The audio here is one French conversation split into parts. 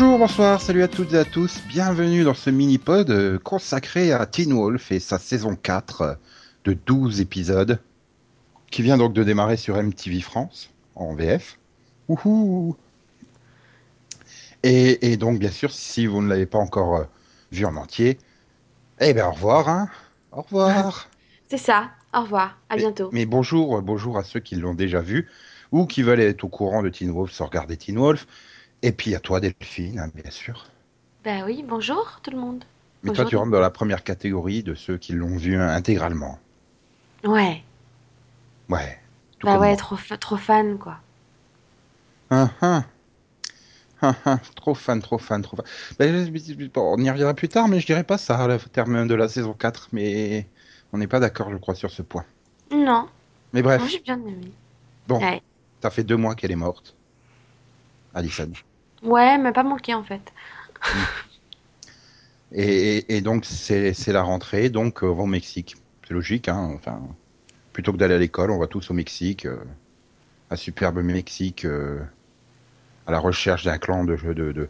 Bonjour, bonsoir, salut à toutes et à tous. Bienvenue dans ce mini-pod euh, consacré à Teen Wolf et sa saison 4 euh, de 12 épisodes qui vient donc de démarrer sur MTV France en VF. Wouhou et, et donc, bien sûr, si vous ne l'avez pas encore euh, vu en entier, eh bien, au revoir. Hein au revoir. C'est ça. Au revoir. À bientôt. Mais, bonjour, bonjour à ceux qui l'ont déjà vu ou qui veulent être au courant de Teen Wolf sans regarder Teen Wolf. Et puis à toi, Delphine, hein, bien sûr. Ben oui, bonjour tout le monde. Mais Bonjour. toi, tu rentres dans la première catégorie de ceux qui l'ont vu intégralement. Ouais. Ouais. bah comme ouais, trop, trop fan quoi. Hein. Hein, hein. Trop fan, trop fan, trop fan. Ben, bon, on y reviendra plus tard, mais je dirais pas ça au terme de la saison 4. Mais on n'est pas d'accord, je crois, sur ce point. Non, Mais bref, moi j'ai bien aimé. bon, Ouais. ça fait deux mois qu'elle est morte. Alison. Ouais, mais pas manqué en fait. Et, donc, c'est la rentrée, donc euh, on va au Mexique. C'est logique, hein. Enfin, plutôt que d'aller à l'école, on va tous au Mexique, euh, un superbe Mexique, euh, à la recherche d'un clan de, de, de,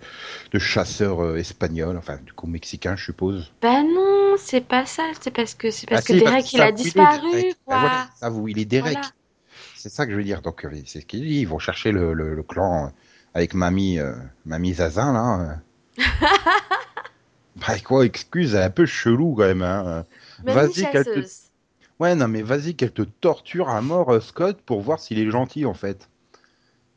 de chasseurs euh, espagnols, enfin, du coup, mexicains, je suppose. Bah non, c'est pas ça. C'est parce que c'est parce Ah, que Derek parce il a disparu Derek. quoi. Ben voilà, ça, vous, il est Derek. Voilà. C'est ça que je veux dire. Donc, euh, c'est ce qu'il dit. Ils vont chercher le, le, le clan euh, avec mamie, euh, mamie Zazin, là. euh. bah, quoi, excuse, elle est un peu chelou quand même, hein. Vas-y, qu'elle te-. Ouais, non, mais vas-y, qu'elle te torture à mort, euh, Scott, pour voir s'il est gentil, en fait.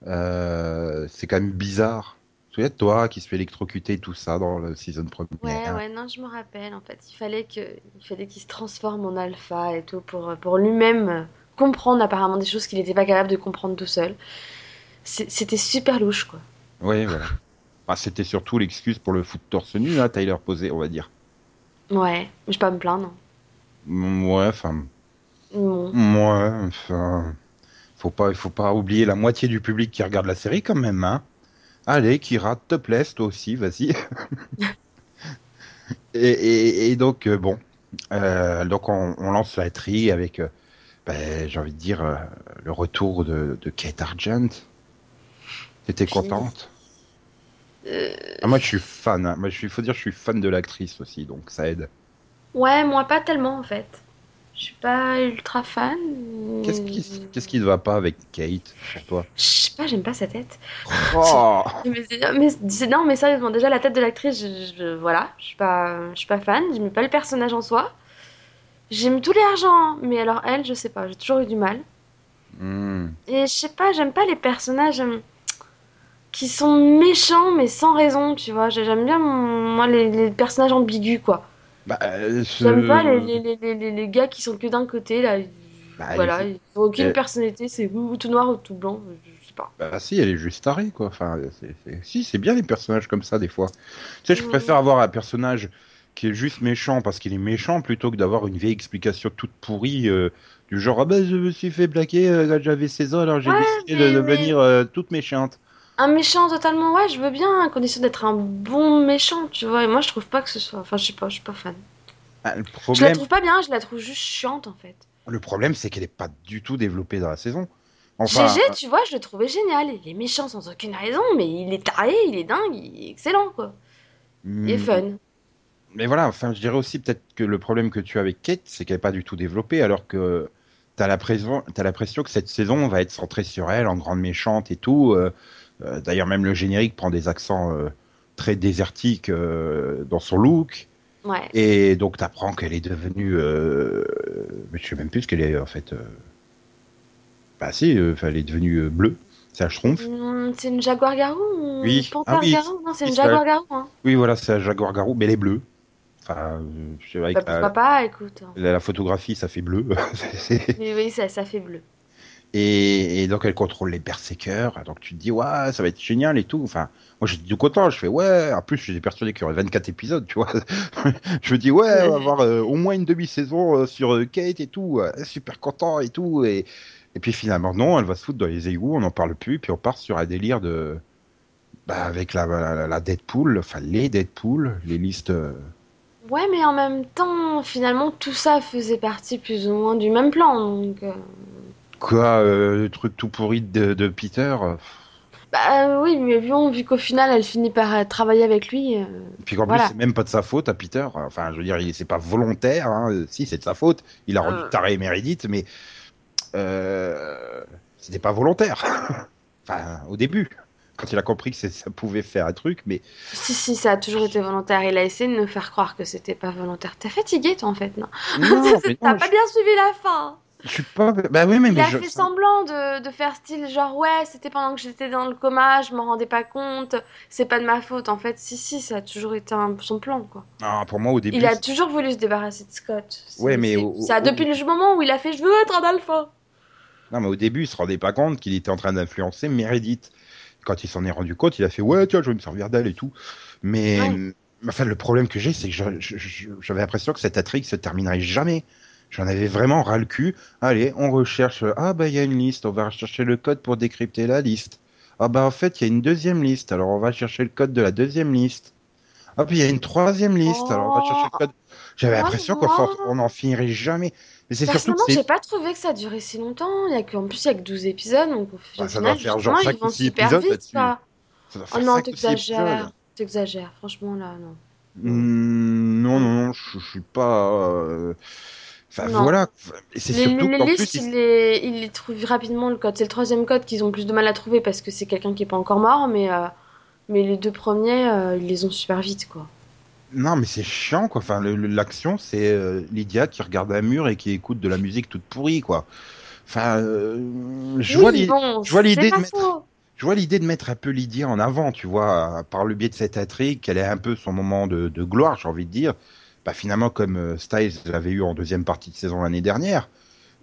Euh, c'est quand même bizarre. Tu te souviens de toi qui se fait électrocuter, tout ça, dans la saison Ouais, première ouais, non, je me rappelle en fait. Il fallait que, il fallait qu'il se transforme en alpha et tout pour, pour lui-même comprendre apparemment des choses qu'il n'était pas capable de comprendre tout seul. C'était super louche quoi. Ouais, voilà. Ah, C'était surtout l'excuse pour le foot torse nu, là, Tyler posé, on va dire. Ouais, je vais pas me plaindre. Ouais, enfin, ouais, enfin, faut pas, faut pas oublier la moitié du public qui regarde la série quand même, hein. Allez, Kira, te plaise, toi aussi, vas-y. et, et, et donc, euh, bon, euh, donc on, on lance la tri avec, euh, ben, j'ai envie de dire, le retour de, de Kate Argent. T'étais contente Euh, ah, Moi, je suis fan. hein. Moi, je suis, faut dire, je suis fan de l'actrice aussi, donc ça aide. Ouais, moi pas tellement en fait. Je suis pas ultra fan. Qu'est-ce qui, qu'est-ce qui ne va pas avec Kate pour toi? Je sais pas, j'aime pas sa tête. Oh Mais, mais non, mais sérieusement, déjà la tête de l'actrice, je, je- voilà, je suis pas, je suis pas fan. J'aime pas le personnage en soi. J'aime tous les argents, hein, mais alors elle, je sais pas, j'ai toujours eu du mal. Hmm. Et je sais pas, j'aime pas les personnages qui sont méchants mais sans raison, tu vois. J'aime bien moi les, les personnages ambigus quoi. Bah, euh, ce- J'aime pas les, les, les, les, les- les gars qui sont que d'un côté là. Bah, voilà, il ils ont aucune personnalité, c'est ou tout noir ou tout blanc, je sais pas. Bah si, elle est juste tarée, quoi. Enfin, Si, c'est bien les personnages comme ça, des fois. Tu sais, je Mhm. préfère avoir un personnage qui est juste méchant parce qu'il est méchant plutôt que d'avoir une vieille explication toute pourrie euh, du genre « Ah ben, je me suis fait blaguer euh, j'avais 16 ans, alors j'ai Ouais, décidé de devenir toute méchante. Un méchant totalement, ouais, je veux bien, à condition d'être un bon méchant, tu vois. Et moi, je trouve pas que ce soit. Enfin, je sais pas, je suis pas fan. Ah, le Je la trouve pas bien, je la trouve juste chiante en fait. le problème c'est qu'elle n'est pas du tout développée dans la saison. Enfin, GG, tu vois, je le trouvais génial. Il est méchant sans aucune raison, mais il est taré, il est dingue, il est excellent quoi. Il est hmm, fun. Mais voilà, enfin, je dirais aussi peut-être que le problème que tu as avec Kate, c'est qu'elle n'est pas du tout développée, alors que tu as l'impression t'as l'impression que cette saison va être centrée sur elle, en grande méchante et tout. euh, euh, D'ailleurs, même le générique prend des accents euh, très désertiques euh, dans son look. Ouais. Et donc, tu apprends qu'elle est devenue. Euh... Mais je sais même plus ce qu'elle est en fait. euh, Bah, si, euh, elle est devenue euh, bleue. C'est un schtroumpf. Hmm, c'est une jaguar garou ou Oui. panthère Ah oui, garou? Non, c'est une jaguar garou. Hein. Oui, voilà, c'est un jaguar garou, mais elle est bleue. Enfin, euh, je sais pas, avec Bah, la- pourquoi pas, écoute. la, la photographie, ça fait bleu. Oui, oui, ça, ça fait bleu. Et, et donc elle contrôle les berserkers. Donc tu te dis ouais, ça va être génial et tout. Enfin, moi j'étais tout content. Je fais ouais. En plus j'étais persuadé qu'il y aurait 24 épisodes, tu vois. je me dis ouais, on va avoir euh, au moins une demi-saison euh, sur euh, Kate et tout. super content et tout. Et, et puis finalement non, elle va se foutre dans les égouts. On n'en parle plus. Puis on part sur un délire de bah, avec la, la, la Deadpool, enfin les Deadpool, les listes. Ouais, mais en même temps, finalement, tout ça faisait partie plus ou moins du même plan. Donc, quoi, euh, le truc tout pourri de, de Peter. euh, Bah oui, mais bon, vu qu'au final, elle finit par euh, travailler avec lui. euh, Puis qu'en Voilà. plus, c'est même pas de sa faute à Peter. Enfin, je veux dire, c'est pas volontaire. Hein. Si, c'est de sa faute. Il a rendu Euh. taré Meredith, mais euh, c'était pas volontaire. enfin, au début, quand il a compris que ça pouvait faire un truc, mais Si, si, ça a toujours été volontaire. Il a essayé de nous faire croire que c'était pas volontaire. T'es fatigué, toi, en fait, non? T'as pas bien suivi la fin. Je, je suis pas. Bah oui, mais, Il mais a je- fait semblant de, de faire style genre ouais c'était pendant que j'étais dans le coma je m'en rendais pas compte c'est pas de ma faute en fait si si ça a toujours été un- son plan quoi Non, pour moi, au début, il a toujours voulu se débarrasser de Scott C'est- Ouais, mais au- ça au- depuis le moment où il a fait je veux être un alpha Non, mais au début, il se rendait pas compte qu'il était en train d'influencer Meredith. Quand il s'en est rendu compte, il a fait ouais, tiens, je vais me servir d'elle et tout. Mais Ouais. enfin, le problème que j'ai, c'est que j'avais l'impression que cette intrigue se terminerait jamais. J'en avais vraiment ras le cul. Allez, on recherche. Ah bah il y a une liste. On va rechercher le code pour décrypter la liste. Ah bah en fait il y a une deuxième liste. Alors on va chercher le code de la deuxième liste. Ah puis il y a une troisième liste. Alors on va chercher le code. J'avais Oh, l'impression qu'on moi- s'en- on en finirait jamais. Mais c'est surtout personnellement que j'ai pas trouvé que ça durait si longtemps il y a que, en plus il y a que 12 épisodes donc au Bah, ça final, doit faire genre ils cinq vont ou six super épisodes vite, là-dessus. ça doit oh non t'exagères t'exagères franchement là non Hmm, non, non, non, je, je suis pas. euh, Enfin, voilà. C'est Les, surtout les listes, plus. il- les, il les trouve rapidement le code. C'est le troisième code qu'ils ont plus de mal à trouver parce que c'est quelqu'un qui est pas encore mort, mais, euh, mais les deux premiers, euh, ils les ont super vite, quoi. Non, mais c'est chiant, quoi. Enfin, l'action, c'est euh, Lydia qui regarde un mur et qui écoute de la musique toute pourrie, quoi. Enfin, je vois Oui, bon, l'idée de mettre- faux. je vois l'idée de mettre un peu Lydia en avant, tu vois, par le biais de cette intrigue, qu'elle ait un peu son moment de, de gloire, j'ai envie de dire. Bah, finalement, comme euh, Styles l'avait eu en deuxième partie de saison l'année dernière.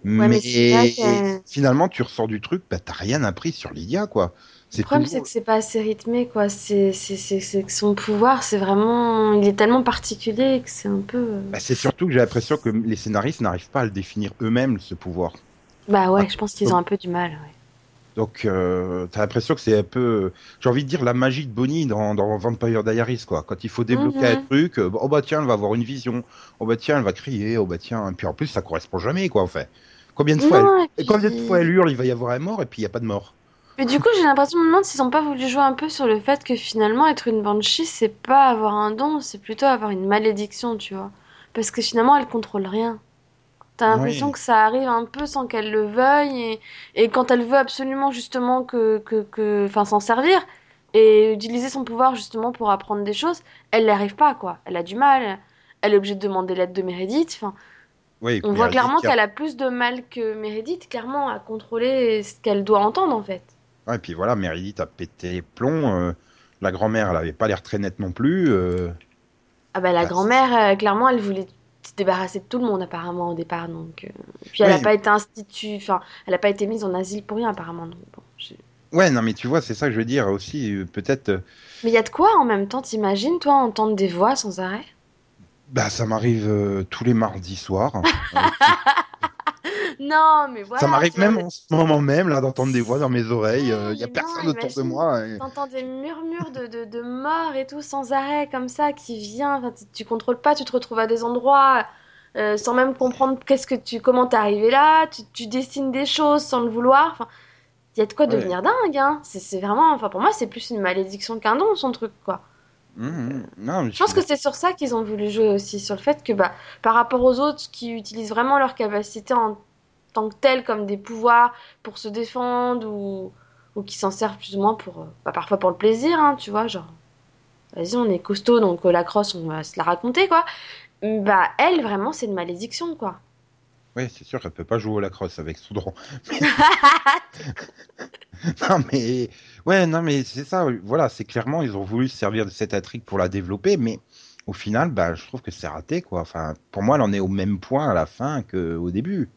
mais mais que- finalement, tu ressors du truc, bah, t'as rien appris sur Lydia, quoi. Le problème, c'est que c'est pas assez rythmé, quoi. C'est c'est- c'est- c'est que son pouvoir, c'est vraiment. Il est tellement particulier que c'est un peu. euh, Bah, c'est surtout que j'ai l'impression que les scénaristes n'arrivent pas à le définir eux-mêmes, ce pouvoir. Bah ouais, Ah, je pense qu'ils ont un peu du mal, ouais. Donc, euh, t'as l'impression que c'est un peu, j'ai envie de dire, la magie de Bonnie dans, dans Vampire Diaries, quoi. Quand il faut débloquer Mhm. un truc, euh, oh bah tiens, elle va avoir une vision. Oh bah tiens, elle va crier. Oh bah tiens. Et puis en plus, ça correspond jamais, quoi, en fait. Combien de fois, Non, elle, puis- combien de fois elle hurle, il va y avoir un mort, et puis il y a pas de mort. Mais du coup, j'ai l'impression, je me demande s'ils ont pas voulu jouer un peu sur le fait que finalement, être une banshee, c'est pas avoir un don, c'est plutôt avoir une malédiction, tu vois. Parce que finalement, elle contrôle rien. T'as l'impression Oui. que ça arrive un peu sans qu'elle le veuille, et, et quand elle veut absolument justement que, que, que, enfin, s'en servir et utiliser son pouvoir justement pour apprendre des choses, elle n'y arrive pas, quoi. Elle a du mal. Elle est obligée de demander l'aide de Meredith. Enfin, Oui, on voit clairement a- qu'elle a plus de mal que Meredith, clairement, à contrôler ce qu'elle doit entendre, en fait. Ouais, et puis voilà, Meredith a pété les plombs. euh, la grand-mère, elle avait pas l'air très nette non plus. euh, Ah bah la Ah, grand-mère, euh, clairement, elle voulait se débarrasser de tout le monde apparemment au départ, donc. euh, Puis elle Oui. n'a pas été institut, enfin, elle n'a pas été mise en asile pour rien apparemment. Donc, bon, je- Ouais, non, mais tu vois, c'est ça que je veux dire aussi. euh, Peut-être, euh, Mais il y a de quoi en même temps, t'imagines toi entendre des voix sans arrêt? Bah, ça m'arrive euh, tous les mardis soirs. Euh, Non, mais voilà. ça m'arrive même en ce moment même là d'entendre des voix dans mes oreilles. Il Ouais, y a personne autour de moi. et- T'entends des murmures de, de, de morts et tout sans arrêt comme ça qui vient. Enfin, tu, contrôles pas, tu te retrouves à des endroits euh, sans même comprendre qu'est-ce que tu, comment t'es arrivé là. Tu, tu dessines des choses sans le vouloir. Enfin, il y a de quoi Ouais. devenir dingue. Hein. C'est c'est vraiment, enfin pour moi c'est plus une malédiction qu'un don son truc quoi. Mhm. Non, mais Je pense que c'est sur ça qu'ils ont voulu jouer aussi, sur le fait que bah, par rapport aux autres qui utilisent vraiment leur capacité en tant que telle comme des pouvoirs pour se défendre ou, ou qui s'en servent plus ou moins pour, euh, bah, parfois pour le plaisir, hein, tu vois, genre, vas-y, on est costaud, donc euh, la crosse, on va se la raconter, quoi. Bah, elle, vraiment, c'est une malédiction, quoi. Oui, c'est sûr qu'elle peut pas jouer au lacrosse avec son drone. non, mais ouais, non, mais c'est ça. Voilà, c'est clairement ils ont voulu se servir de cette intrigue pour la développer, mais au final, bah, je trouve que c'est raté, quoi. Enfin, pour moi, elle en est au même point à la fin qu'au début.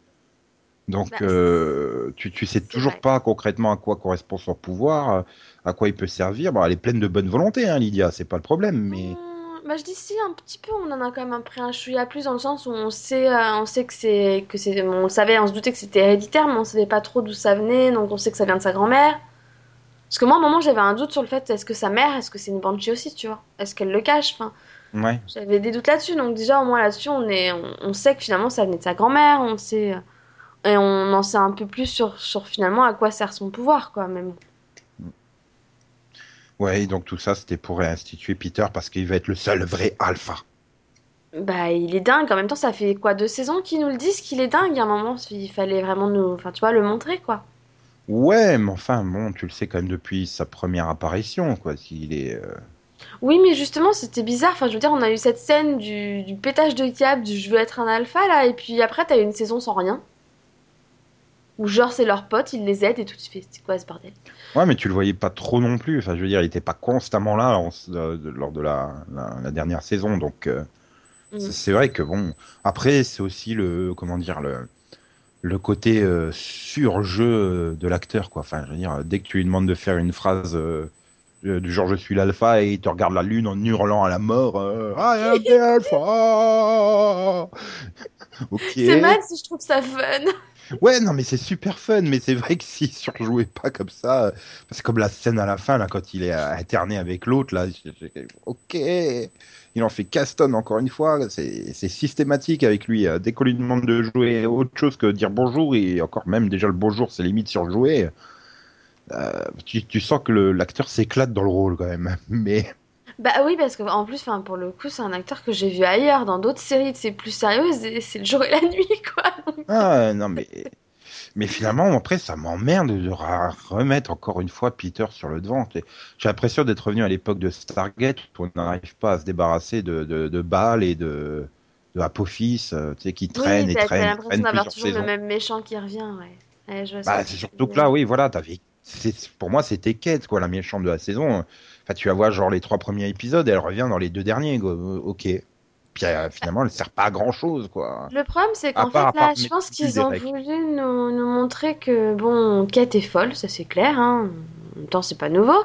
Donc, Bah, euh, tu, tu sais toujours vrai. pas concrètement à quoi correspond son pouvoir, à quoi il peut servir. Bon, elle est pleine de bonne volonté, hein, Lydia, c'est pas le problème, mais Mmh, bah, je dis si un petit peu on en a quand même pris un chouïa plus dans le sens où on sait euh, on sait que c'est que c'est on savait on se doutait que c'était héréditaire mais on savait pas trop d'où ça venait donc on sait que ça vient de sa grand-mère. Parce que moi à un moment j'avais un doute sur le fait est-ce que sa mère est-ce que c'est une banshee aussi tu vois? Est-ce qu'elle le cache? Enfin ouais. j'avais des doutes là-dessus donc déjà au moins là-dessus on est on, on sait que finalement ça venait de sa grand-mère on sait euh, et on en sait un peu plus sur sur finalement à quoi sert son pouvoir quoi même Ouais, donc tout ça, c'était pour réinstituer Peter parce qu'il va être le seul vrai alpha. Bah, il est dingue. En même temps, ça fait quoi, deux saisons qu'ils nous le disent qu'il est dingue? À un moment, il fallait vraiment nous, enfin, tu vois, le montrer, quoi. Ouais, mais enfin, bon, tu le sais quand même depuis sa première apparition, quoi. S'il est. euh, Oui, mais justement, c'était bizarre. Enfin, je veux dire, on a eu cette scène du, du pétage de câble, du je veux être un alpha, là, et puis après, t'as eu une saison sans rien. Où genre, c'est leur pote, ils les aident et tout. Tu fais, c'est quoi ce bordel? Ouais, mais tu le voyais pas trop non plus. Enfin, je veux dire, il était pas constamment là en- euh, lors de la, la, la dernière saison. Donc, euh, Mm. c'est vrai que bon. Après, c'est aussi le. Comment dire le le côté euh, surjeu de l'acteur, quoi. Enfin, je veux dire, dès que tu lui demandes de faire une phrase euh, du genre je suis l'alpha et il te regarde la lune en hurlant à la mort, euh, I am the alpha. ok. C'est mal si je trouve ça fun. Ouais, non, mais c'est super fun, mais c'est vrai que s'il surjouait pas comme ça, euh, c'est comme la scène à la fin, là, quand il est euh, alterné avec l'autre, là, ok, il en fait Caston encore une fois, c'est systématique avec lui, euh, dès qu'on lui demande de jouer autre chose que dire bonjour, et encore même déjà le bonjour, c'est limite surjoué, euh, tu, tu sens que l'acteur s'éclate dans le rôle quand même, mais Bah oui, parce que en plus, enfin, pour le coup, c'est un acteur que j'ai vu ailleurs, dans d'autres séries, c'est plus sérieuses, et c'est le jour et la nuit, quoi. Donc, Ah, non, mais. Mais finalement, après, ça m'emmerde de remettre encore une fois Peter sur le devant. J'ai l'impression d'être revenu à l'époque de Stargate où on n'arrive pas à se débarrasser de, de, et de, de Apophis, euh, tu sais, qui traînent oui, et t'as t'as l'impression d'avoir toujours le même méchant qui revient, ouais. Ouais, je vois Bah, c'est surtout que là, oui, voilà, t'avais. c'est- Pour moi, c'était Kate, quoi, la méchante de la saison. Enfin, tu vas voir, genre, les trois premiers épisodes, et elle revient dans les deux derniers, quoi. Euh, Ok. Puis euh, finalement, elle sert pas à grand chose, quoi. Le problème, c'est qu'en part- fait, là, je pense qu'ils ont voulu nous, nous montrer que, bon, Kate est folle, ça c'est clair, hein. En même temps, c'est pas nouveau.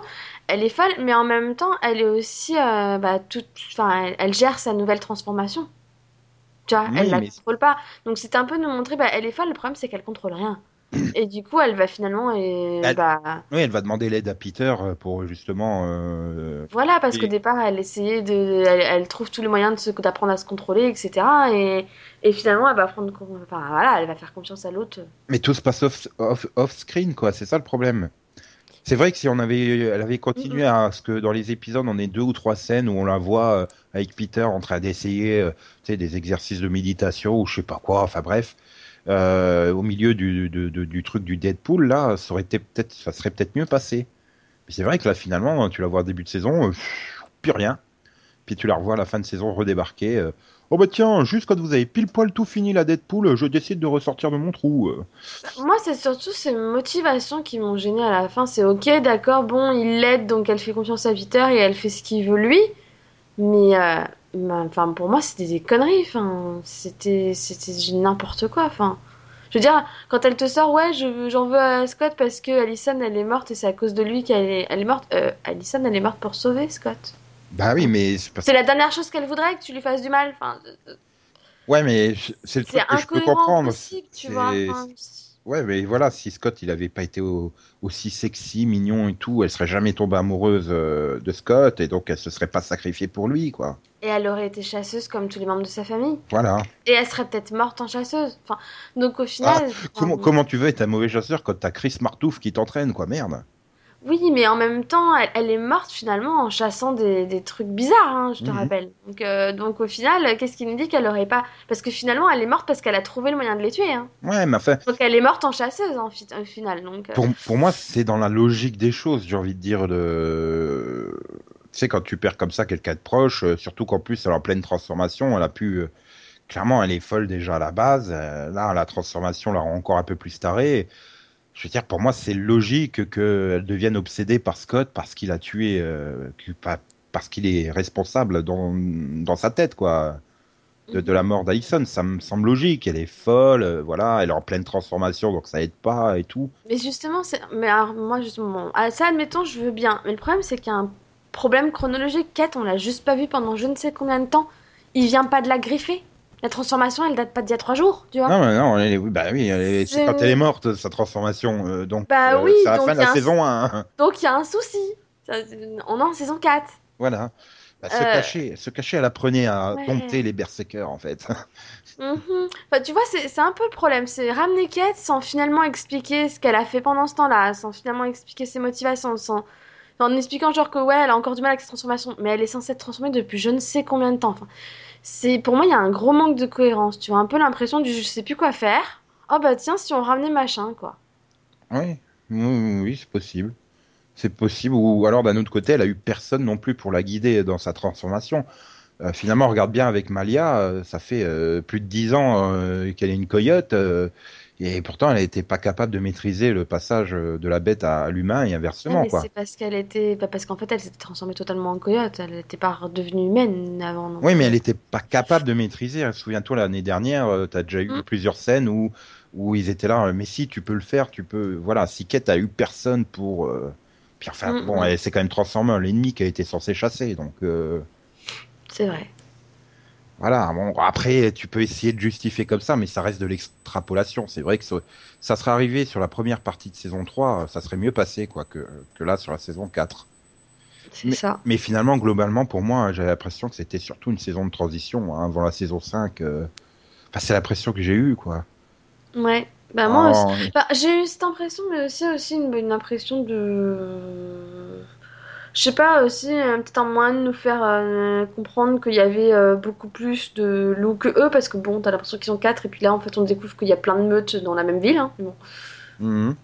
Elle est folle, mais en même temps, elle est aussi, euh, bah, toute, enfin, elle, elle gère sa nouvelle transformation. Tu vois, Oui, elle la mais- contrôle pas. Donc, c'était un peu nous montrer, bah, elle est folle, le problème, c'est qu'elle contrôle rien. Et du coup, elle va finalement, et, Elle- bah, Oui, elle va demander l'aide à Peter euh, pour justement. euh, Voilà, parce Et- qu'au départ, elle essayait de, elle, elle trouve tous les moyens de se- d'apprendre à se contrôler, etc. Et, et finalement, elle va prendre, enfin voilà, elle va faire confiance à l'autre. Mais tout se passe off, off, off screen, quoi. C'est ça le problème. C'est vrai que si on avait, elle avait continué à ce que dans les épisodes, on ait deux ou trois scènes où on la voit euh, avec Peter en train d'essayer, euh, des exercices de méditation ou je sais pas quoi. Enfin bref, euh, au milieu du, du, truc du Deadpool, là, ça aurait été peut-être, ça serait peut-être mieux passé. Mais c'est vrai que là, finalement, tu la vois au début de saison, euh, plus rien. Puis tu la revois à la fin de saison redébarquer. euh, oh bah tiens, juste quand vous avez pile poil tout fini la Deadpool, je décide de ressortir de mon trou. euh. Moi, c'est surtout ces motivations qui m'ont gêné à la fin. C'est ok, d'accord, bon, il l'aide, donc elle fait confiance à Peter et elle fait ce qu'il veut lui. Mais, enfin, pour moi, c'était des conneries. Enfin, c'était, c'était n'importe quoi. Enfin, je veux dire, quand elle te sort, ouais, je, j'en veux à Scott parce que Allison, elle est morte et c'est à cause de lui qu'elle est, elle est morte. Euh, Allison, elle est morte pour sauver Scott. Bah oui, mais c'est parce la dernière chose qu'elle voudrait, que tu lui fasses du mal. Enfin, Ouais, mais c'est le truc que je peux comprendre. tu C'est- vois. Enfin, Ouais, mais voilà, si Scott il avait pas été au- aussi sexy, mignon et tout, elle serait jamais tombée amoureuse euh, de Scott et donc elle se serait pas sacrifiée pour lui, quoi. Et elle aurait été chasseuse comme tous les membres de sa famille. Voilà. Et elle serait peut-être morte en chasseuse. Enfin, donc au final. enfin, Comment, comment tu veux être un mauvais chasseur quand t'as Chris Martouf qui t'entraîne, quoi, merde. Oui, mais en même temps, elle, elle est morte finalement en chassant des, des trucs bizarres, hein, je te Mhm. rappelle. Donc, euh, donc au final, qu'est-ce qui nous dit qu'elle aurait pas. Parce que finalement, elle est morte parce qu'elle a trouvé le moyen de les tuer. Hein. Ouais, mais enfin, Donc elle est morte en chasseuse en fi- au final. Donc, euh, pour, pour moi, c'est dans la logique des choses, j'ai envie de dire. De... Tu sais, quand tu perds comme ça quelqu'un de proche, euh, surtout qu'en plus, elle est en pleine transformation, elle a pu. Clairement, elle est folle déjà à la base. Là, la transformation la rend encore un peu plus tarée. Je veux dire, pour moi, c'est logique qu'elle devienne obsédée par Scott parce qu'il a tué, euh, parce qu'il est responsable dans, dans sa tête, quoi, de, la mort d'Alison. Ça me semble logique. Elle est folle, euh, voilà, elle est en pleine transformation, donc ça aide pas et tout. Mais justement. Mais alors, moi, justement, ah, ça, admettons, je veux bien. Mais le problème, c'est qu'il y a un problème chronologique. Kate, on l'a juste pas vu pendant je ne sais combien de temps. Il vient pas de la griffer. La transformation, elle date pas d'il y a trois jours, tu vois. Non, mais non, elle est- oui, bah oui, c'est quand elle est morte, sa transformation. euh, donc, Bah euh, oui, c'est la donc fin de la saison 1. Donc il y a un souci. On est en saison 4. voilà. Bah, se, Euh, cacher, se cacher, elle apprenait à Ouais. dompter les berserkers, en fait. Mhm. Enfin, tu vois, c'est un peu le problème. C'est ramener Kate sans finalement expliquer ce qu'elle a fait pendant ce temps-là, sans finalement expliquer ses motivations, sans en expliquant genre que ouais, elle a encore du mal avec cette transformation, mais elle est censée être transformée depuis je ne sais combien de temps. Enfin, c'est pour moi il y a un gros manque de cohérence. Tu vois un peu l'impression du je sais plus quoi faire. Oh bah tiens, si on ramenait machin quoi. Oui, oui, oui, c'est possible. C'est possible. Ou alors d'un autre côté, elle a eu personne non plus pour la guider dans sa transformation. Euh, finalement, regarde bien avec Malia, euh, ça fait euh, plus de dix ans qu'elle est une coyote. Euh, et pourtant, elle n'était pas capable de maîtriser le passage euh, de la bête à l'humain et inversement, c'est parce qu'elle était, bah, parce qu'en fait elle s'était transformée totalement en coyote. Elle n'était pas redevenue humaine avant. donc, Oui, mais euh, elle n'était pas capable de maîtriser. Souviens-toi, l'année dernière, tu as déjà eu Mm. plusieurs scènes où, où ils étaient là. euh, Mais si, tu peux le faire, tu peux. Voilà, Siket a eu personne pour. euh, Puis enfin, Mm, bon, mm. elle- c'est quand même Transformer, l'ennemi qui a été censé chasser. Donc euh, C'est vrai. Voilà. Bon, après, tu peux essayer de justifier comme ça, mais ça reste de l'extrapolation. C'est vrai que ça, ça serait arrivé sur la première partie de saison 3, ça serait mieux passé quoi que, que là sur la saison 4. C'est ça. Mais finalement, globalement, pour moi, j'avais l'impression que c'était surtout une saison de transition hein, avant la saison 5. euh. Enfin, c'est l'impression que j'ai eue, quoi. Ouais. Bah moi aussi. Oh, Bah, j'ai eu cette impression, mais aussi, aussi une, une impression de. Je sais pas, aussi, euh, peut-être un moyen de nous faire euh, comprendre qu'il y avait euh, beaucoup plus de loups que eux, parce que bon, t'as l'impression qu'ils sont quatre, et puis là, en fait, on découvre qu'il y a plein de meutes dans la même ville. hein. Bon. mhm.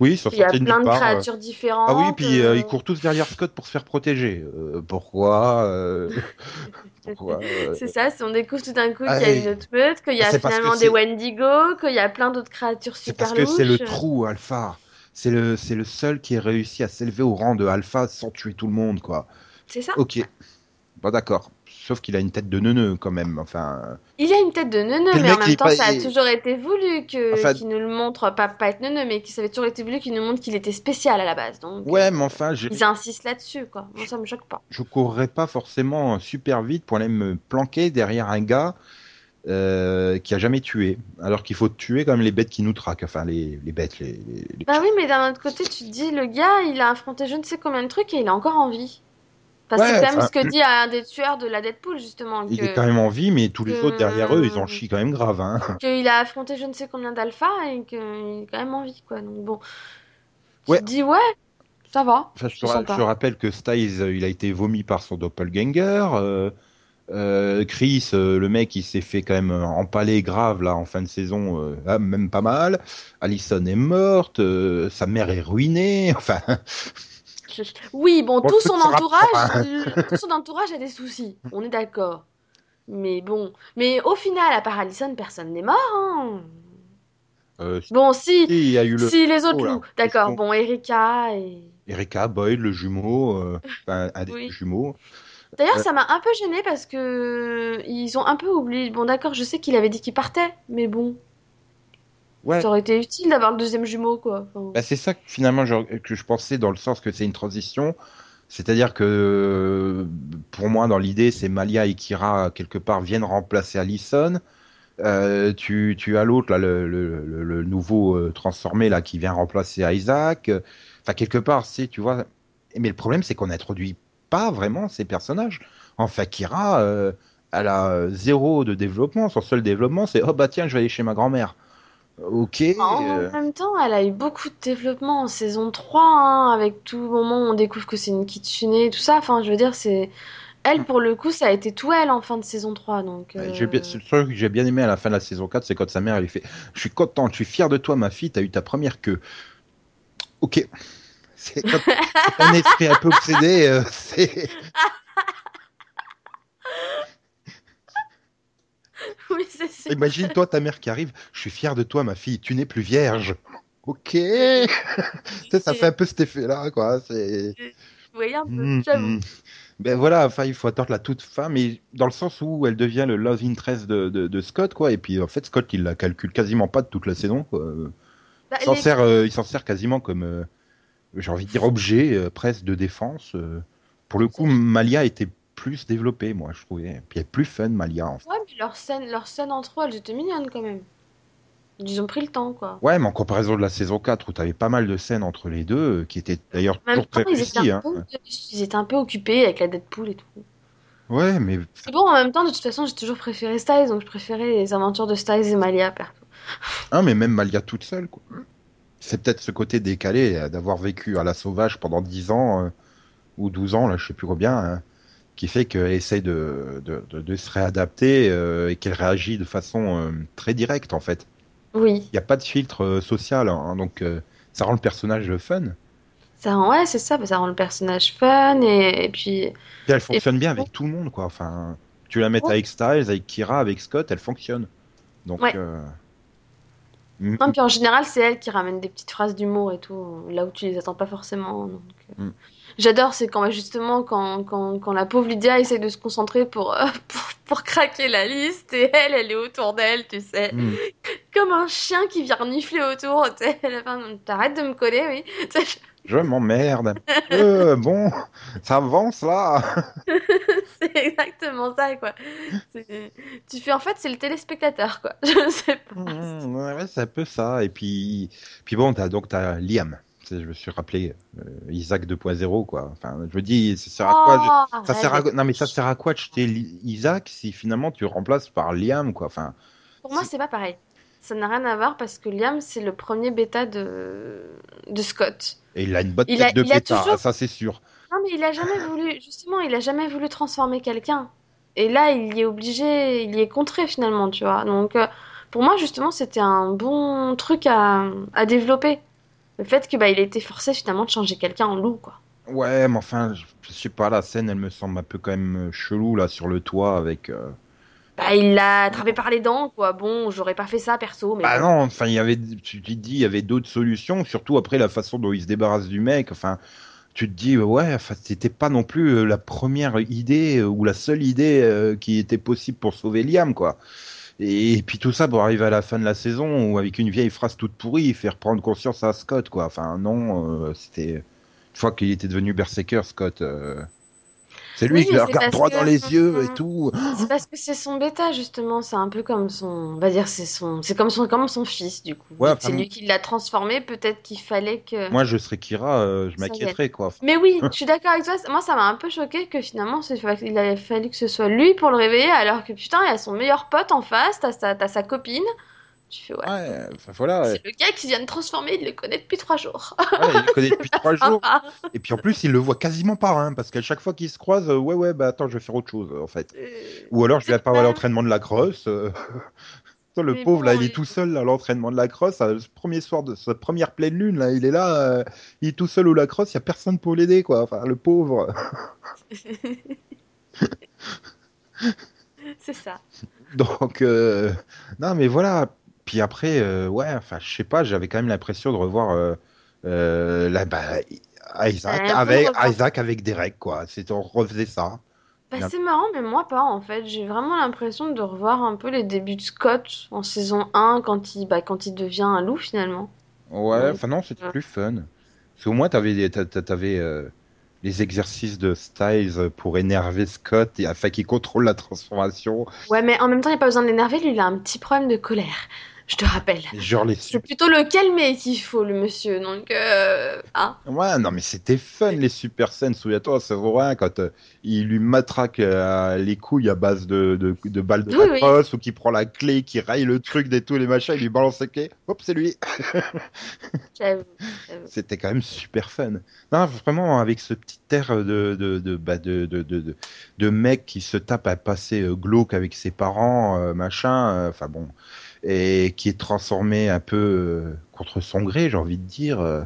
Oui, Il y a plein de part, créatures différentes. Ah oui, puis euh, ils courent tous derrière Scott pour se faire protéger. Pourquoi Pourquoi C'est ça, c'est on découvre tout d'un coup Ah, qu'il y a une autre meute, qu'il y a C'est finalement c'est- des Wendigo, qu'il y a plein d'autres créatures C'est super parce que c'est le trou, Alpha. C'est le, c'est le seul qui ait réussi à s'élever au rang de Alpha sans tuer tout le monde, quoi. C'est ça? Ok. Bon, d'accord. Sauf qu'il a une tête de neuneu, quand même. Enfin. Il a une tête de neuneu, mais en même temps, pas- ça a toujours été voulu que Enfin- qu'il nous le montre, pas, pas être neuneu, mais qu'il ça avait toujours été voulu qu'il nous montre qu'il était spécial à la base. Donc, Ouais, mais enfin, je, ils insistent là-dessus, quoi. Moi, ça me choque pas. je courrais pas forcément super vite pour aller me planquer derrière un gars euh, qui a jamais tué. Alors qu'il faut tuer quand même les bêtes qui nous traquent. Enfin, les, les bêtes, les. les- les- Bah oui, mais d'un autre côté, tu te dis, le gars, il a affronté je ne sais combien de trucs et il est encore en vie. Parce que Ouais, c'est quand même ce que dit un des tueurs de la Deadpool, justement. Il que- est quand même en vie, mais tous les que- autres derrière eux, ils en chient quand même grave. Hein. qu'il a affronté je ne sais combien d'alpha et qu'il est quand même en vie, quoi. Donc bon, tu Ouais. te dis, ouais, ça va. Enfin, je, te C'est ra- sympa. je te rappelle que Styles, euh, il a été vomi par son doppelganger. Euh, euh, Chris, euh, le mec, il s'est fait quand même euh, empaler grave là en fin de saison, euh, ah, même pas mal. Allison est morte, euh, sa mère est ruinée. Enfin, Oui, bon, Bon, tout son entourage, tout son entourage a des soucis. On est d'accord. Mais bon, mais au final, à part Allison, personne n'est mort. Hein. euh, Bon, si, il y a eu le si les autres Oh d'accord. Bon, Erika et. Erika, Boyd, le jumeau, euh, enfin, un des Oui. jumeaux. D'ailleurs, ça m'a un peu gêné parce que ils ont un peu oublié. Bon, d'accord, je sais qu'il avait dit qu'il partait, mais bon, Ouais. ça aurait été utile d'avoir le deuxième jumeau, quoi. Enfin, Bah, c'est ça que finalement je, que je pensais dans le sens que c'est une transition. C'est-à-dire que pour moi, dans l'idée, c'est Malia et Kira quelque part viennent remplacer Allison. Euh, tu, tu as l'autre là, le, le, le- le nouveau euh, transformé là qui vient remplacer Isaac. Enfin quelque part, c'est tu vois. Mais le problème, c'est qu'on n'introduit pas vraiment ces personnages. Enfin, Kira, euh, elle a zéro de développement. Son seul développement, c'est oh bah tiens, je vais aller chez ma grand-mère. Ok. En euh, même temps, elle a eu beaucoup de développement en saison 3, hein, avec tout le moment où on découvre que c'est une kitsune et tout ça. Enfin, je veux dire, c'est. Elle, pour le coup, ça a été tout elle en fin de saison 3. Donc, Ouais, euh, j'ai bien- le truc que j'ai bien aimé à la fin de la saison 4, c'est quand sa mère elle lui fait Je suis content, je suis fier de toi, ma fille, t'as eu ta première queue. Ok. C'est un esprit un peu obsédé, euh, c'est. oui, c'est sûr. Imagine toi ta mère qui arrive, je suis fier de toi, ma fille, tu n'es plus vierge. Ok. Tu sais, ça fait un peu cet effet-là, quoi. C'est. Un peu, Mhm. j'avoue. Ben voilà, enfin, il faut attendre la toute fin, mais dans le sens où elle devient le love interest de, de, de Scott, quoi. Et puis en fait, Scott, il la calcule quasiment pas de toute la saison, quoi. Bah, Il s'en les- sert, euh, il s'en sert quasiment comme, euh, j'ai envie de dire, objet euh, presque de défense. euh. Pour le coup, Malia était plus développée, moi, je trouvais. Puis elle est plus fun, Malia. En fait. Ouais, mais leurs scènes, leurs scènes entre eux, elles étaient mignonnes quand même. Ils ont pris le temps, quoi. Ouais, mais en comparaison de la saison 4, où t'avais pas mal de scènes entre les deux, euh, qui étaient d'ailleurs toujours temps, très ils réussies. Hein. peu, ils étaient un peu occupés avec la Deadpool et tout. Ouais, mais C'est bon, en même temps, de toute façon, j'ai toujours préféré Styles, donc je préférais les aventures de Styles et Malia, perso. Ah, mais même Malia toute seule, quoi. C'est peut-être ce côté décalé euh, d'avoir vécu à la sauvage pendant 10 ans. euh, ou 12 ans, là, je sais plus combien, hein, qui fait qu'elle essaye de, de, de, de se réadapter euh, et qu'elle réagit de façon euh, très directe, en fait. Oui. Il n'y a pas de filtre social, hein, donc euh, ça rend le personnage fun. Ça rend, ouais, c'est ça, ça rend le personnage fun et, et puis. Et elle fonctionne bien avec tout le monde, quoi. Enfin, tu la mets avec Styles, avec Kira, avec Scott, elle fonctionne. Donc, Ouais. Mm, Non, puis en général, c'est elle qui ramène des petites phrases d'humour et tout, là où tu les attends pas forcément. donc, euh. Mm. J'adore, c'est quand justement quand, quand, quand la pauvre Lydia essaie de se concentrer pour, euh, pour, pour craquer la liste et elle, elle est autour d'elle, tu sais. mm. Comme un chien qui vient renifler autour, tu sais. T'arrêtes de me coller, oui. je m'emmerde. Euh, bon, ça avance là. c'est exactement ça, quoi. Tu fais en fait, c'est le téléspectateur, quoi. Je sais pas. Mm, ouais, ouais, c'est un peu ça. Et puis, puis bon, t'as donc t'as Liam. Je me suis rappelé euh, Isaac 2.0 quoi. Enfin, je me dis, ça sert à quoi Oh, Ça sert à... Non mais ça sert à quoi de jeter Isaac si finalement tu remplaces par Liam quoi. Enfin, Pour moi, c'est pas pareil. Ça n'a rien à voir parce que Liam, c'est le premier bêta de, de Scott. et il a une bonne Il tête a- de il a pétard, toujours- ça c'est sûr. Non, mais il a jamais voulu, justement, il a jamais voulu transformer quelqu'un. Et là, il y est obligé, il y est contré finalement, tu vois. Donc, euh, pour moi, justement, c'était un bon truc à, à développer. Le fait que bah, il a été forcé finalement de changer quelqu'un en loup, quoi. Ouais, mais enfin, je, je sais pas, la scène elle me semble un peu quand même euh, chelou là sur le toit avec. euh, Bah, il l'a attrapé par les dents, quoi. Bon, j'aurais pas fait ça perso, mais Bah non, enfin il avait, tu te dis, il y avait d'autres solutions, surtout après la façon dont il se débarrasse du mec. Enfin, tu te dis, ouais, enfin c'était pas non plus euh, la première idée euh, ou la seule idée euh, qui était possible pour sauver Liam, quoi. Et, puis tout ça pour arriver à la fin de la saison où avec une vieille phrase toute pourrie, il fait reprendre conscience à Scott, quoi. Enfin non, c'était une fois qu'il était devenu berserker, Scott. C'est lui Oui, qui le regarde droit que- dans les yeux et tout. C'est parce que c'est son bêta justement, c'est un peu comme son, on va dire c'est son, c'est comme son, comme son fils du coup. Ouais, enfin, c'est lui qui l'a transformé, peut-être qu'il fallait que. Moi, je serais Kira, euh, je m'inquiéterais, quoi. Mais oui, je suis d'accord avec toi. Moi, ça m'a un peu choqué que finalement, il avait fallu que ce soit lui pour le réveiller, alors que putain, il y a son meilleur pote en face, t'as sa, t'as sa copine. Tu fais ouais. Ouais, enfin voilà. ouais. C'est le gars qui vient de transformer, il le connaît depuis trois jours. Ouais, il le connaît depuis trois jours. Ah, Et puis en plus, il le voit quasiment pas, hein, parce qu'à chaque fois qu'ils se croisent, euh, ouais, ouais, bah attends, je vais faire autre chose, en fait. euh, Ou alors, je vais pas à l'entraînement de la crosse. euh. Le Mais pauvre, bon, là, il est tout seul à l'entraînement de la crosse. Ce premier soir de sa première pleine lune, là, il est là, euh, il est tout seul au lacrosse, il y a personne pour l'aider, quoi. Enfin, le pauvre. c'est ça. Donc, euh, non, mais voilà. Puis après, euh, ouais, enfin, je sais pas, j'avais quand même l'impression de revoir euh, euh, là, bah, Isaac avec. Isaac avec Derek, quoi. On refaisait ça. Bah, c'est marrant, mais moi pas en fait. J'ai vraiment l'impression de revoir un peu les débuts de Scott en saison 1 quand il, bah, quand il devient un loup finalement. Ouais, enfin non, c'était Ouais. plus fun. Parce qu'au moins, t'avais t'avais euh, les exercices de Styles pour énerver Scott et afin qu'il contrôle la transformation. Ouais, mais en même temps, il n'y a pas besoin de l'énerver, lui il a un petit problème de colère. Je te rappelle. Genre les C'est plutôt le calmer qu'il faut, le monsieur. Donc, euh, hein. Ouais, non, mais c'était fun les super scènes. Souviens-toi, c'est vrai, quand euh, il lui matraque euh, les couilles à base de, de, de balles de Oui, oui. ou qu'il prend la clé, qui raille le truc des tous les machins, il lui balance la clé. Hop, c'est lui. C'était quand même super fun. Non, vraiment, avec ce petit air de, de, de, bah, de, de, mec qui se tape à passer euh, glauque avec ses parents, machin, enfin bon, et qui est transformé un peu euh, contre son gré, j'ai envie de dire. euh.